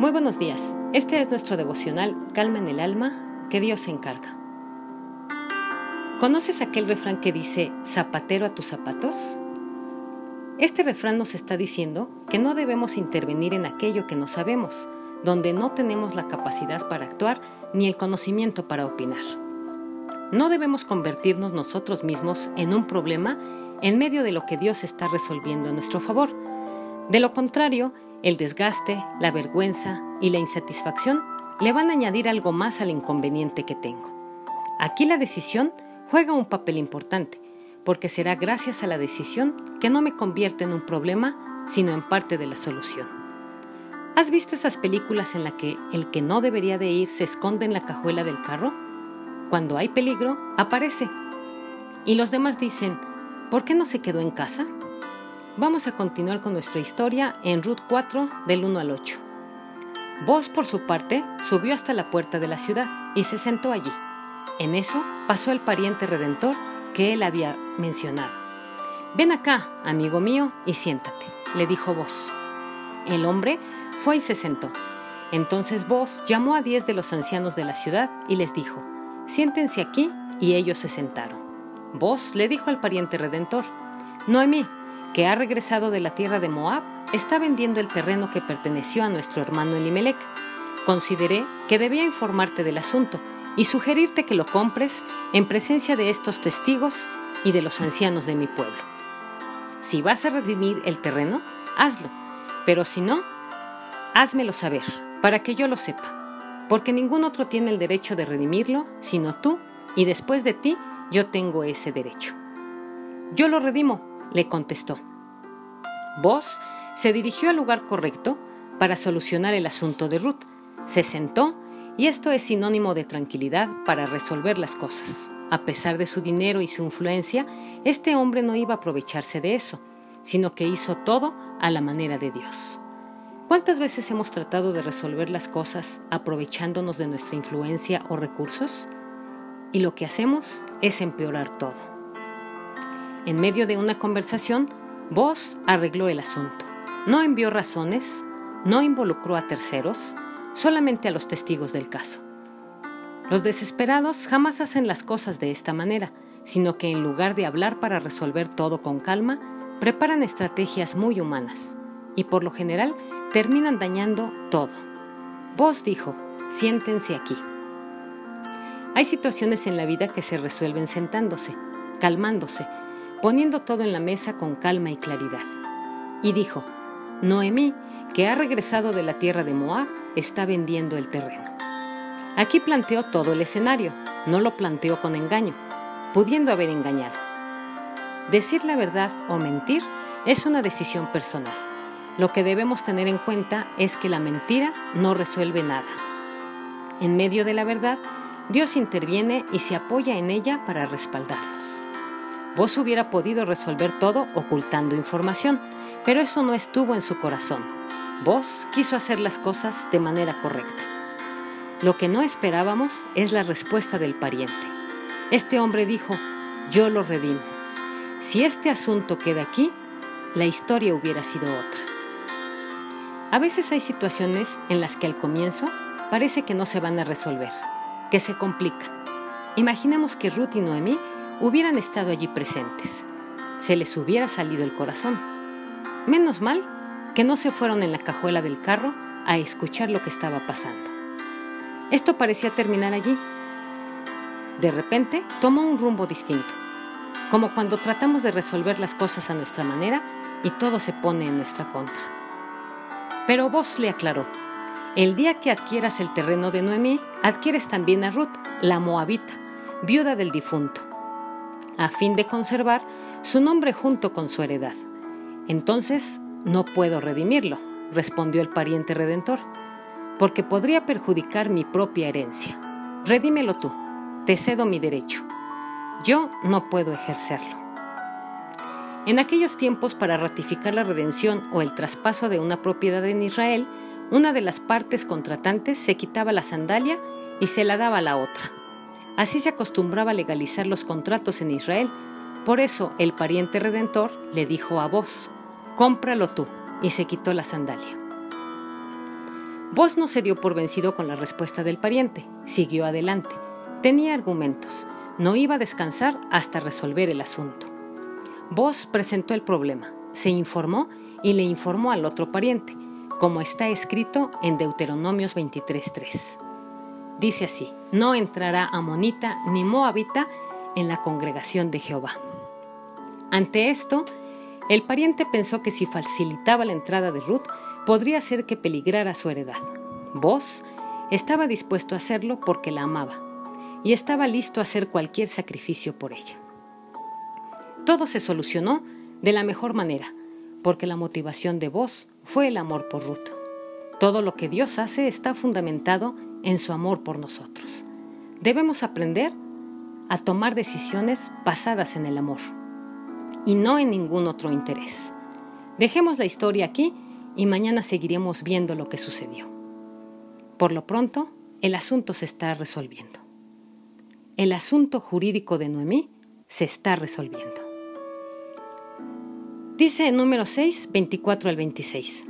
Muy buenos días. Este es nuestro devocional Calma en el alma, que Dios se encarga. ¿Conoces aquel refrán que dice zapatero a tus zapatos? Este refrán nos está diciendo que no debemos intervenir en aquello que no sabemos, donde no tenemos la capacidad para actuar ni el conocimiento para opinar. No debemos convertirnos nosotros mismos en un problema en medio de lo que Dios está resolviendo a nuestro favor. De lo contrario, el desgaste, la vergüenza y la insatisfacción le van a añadir algo más al inconveniente que tengo. Aquí la decisión juega un papel importante, porque será gracias a la decisión que no me convierte en un problema, sino en parte de la solución. ¿Has visto esas películas en las que el que no debería de ir se esconde en la cajuela del carro? Cuando hay peligro, aparece. Y los demás dicen, ¿por qué no se quedó en casa? Vamos a continuar con nuestra historia en Ruth 4 del 1 al 8. Vos, por su parte, subió hasta la puerta de la ciudad y se sentó allí. En eso pasó el pariente redentor que él había mencionado. Ven acá, amigo mío, y siéntate, le dijo Vos. El hombre fue y se sentó. Entonces Vos llamó a diez de los ancianos de la ciudad y les dijo, siéntense aquí, y ellos se sentaron. Vos le dijo al pariente redentor, Noemí, que ha regresado de la tierra de Moab, está vendiendo el terreno que perteneció a nuestro hermano Elimelech. Consideré que debía informarte del asunto y sugerirte que lo compres en presencia de estos testigos y de los ancianos de mi pueblo. Si vas a redimir el terreno, hazlo, pero si no, házmelo saber, para que yo lo sepa porque ningún otro tiene el derecho de redimirlo, sino tú, y después de ti yo tengo ese derecho. Yo lo redimo, le contestó. Vos se dirigió al lugar correcto para solucionar el asunto de Ruth, se sentó y esto es sinónimo de tranquilidad para resolver las cosas. A pesar de su dinero y su influencia, este hombre no iba a aprovecharse de eso, sino que hizo todo a la manera de Dios. ¿Cuántas veces hemos tratado de resolver las cosas aprovechándonos de nuestra influencia o recursos? Y lo que hacemos es empeorar todo. En medio de una conversación, Vos arregló el asunto. No envió razones, no involucró a terceros, solamente a los testigos del caso. Los desesperados jamás hacen las cosas de esta manera, sino que en lugar de hablar para resolver todo con calma, preparan estrategias muy humanas y por lo general terminan dañando todo. Vos dijo, siéntense aquí. Hay situaciones en la vida que se resuelven sentándose, calmándose, poniendo todo en la mesa con calma y claridad. Y dijo, Noemí, que ha regresado de la tierra de Moab, está vendiendo el terreno. Aquí planteó todo el escenario, no lo planteó con engaño, pudiendo haber engañado. Decir la verdad o mentir es una decisión personal. Lo que debemos tener en cuenta es que la mentira no resuelve nada. En medio de la verdad, Dios interviene y se apoya en ella para respaldarnos. Vos hubiera podido resolver todo ocultando información, pero eso no estuvo en su corazón. Vos quiso hacer las cosas de manera correcta. Lo que no esperábamos es la respuesta del pariente. Este hombre dijo, yo lo redimo. Si este asunto queda aquí, la historia hubiera sido otra. A veces hay situaciones en las que al comienzo parece que no se van a resolver, que se complican. Imaginemos que Ruth y Noemí hubieran estado allí presentes. Se les hubiera salido el corazón. Menos mal que no se fueron en la cajuela del carro a escuchar lo que estaba pasando. Esto parecía terminar allí. De repente tomó un rumbo distinto, como cuando tratamos de resolver las cosas a nuestra manera y todo se pone en nuestra contra. Pero vos le aclaró, el día que adquieras el terreno de Noemí, adquieres también a Ruth, la moabita, viuda del difunto, a fin de conservar su nombre junto con su heredad. Entonces no puedo redimirlo, respondió el pariente redentor, porque podría perjudicar mi propia herencia. Redímelo tú, te cedo mi derecho. Yo no puedo ejercerlo. En aquellos tiempos, para ratificar la redención o el traspaso de una propiedad en Israel, una de las partes contratantes se quitaba la sandalia y se la daba a la otra. Así se acostumbraba a legalizar los contratos en Israel. Por eso el pariente redentor le dijo a vos, cómpralo tú, y se quitó la sandalia. Vos no se dio por vencido con la respuesta del pariente, siguió adelante. Tenía argumentos, no iba a descansar hasta resolver el asunto. Vos presentó el problema, se informó y le informó al otro pariente, como está escrito en Deuteronomios 23.3. Dice así, no entrará amonita ni moabita en la congregación de Jehová. Ante esto, el pariente pensó que si facilitaba la entrada de Ruth, podría hacer que peligrara su heredad. Vos estaba dispuesto a hacerlo porque la amaba y estaba listo a hacer cualquier sacrificio por ella. Todo se solucionó de la mejor manera, porque la motivación de vos fue el amor por Ruth. Todo lo que Dios hace está fundamentado en su amor por nosotros. Debemos aprender a tomar decisiones basadas en el amor y no en ningún otro interés. Dejemos la historia aquí y mañana seguiremos viendo lo que sucedió. Por lo pronto, el asunto se está resolviendo. El asunto jurídico de Noemí se está resolviendo. Dice en número 6, 24 al 26.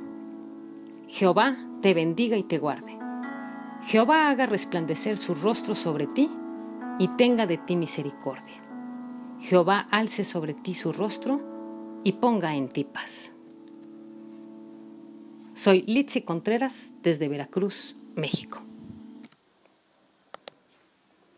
Jehová te bendiga y te guarde. Jehová haga resplandecer su rostro sobre ti y tenga de ti misericordia. Jehová alce sobre ti su rostro y ponga en ti paz. Soy Litsi Contreras desde Veracruz, México.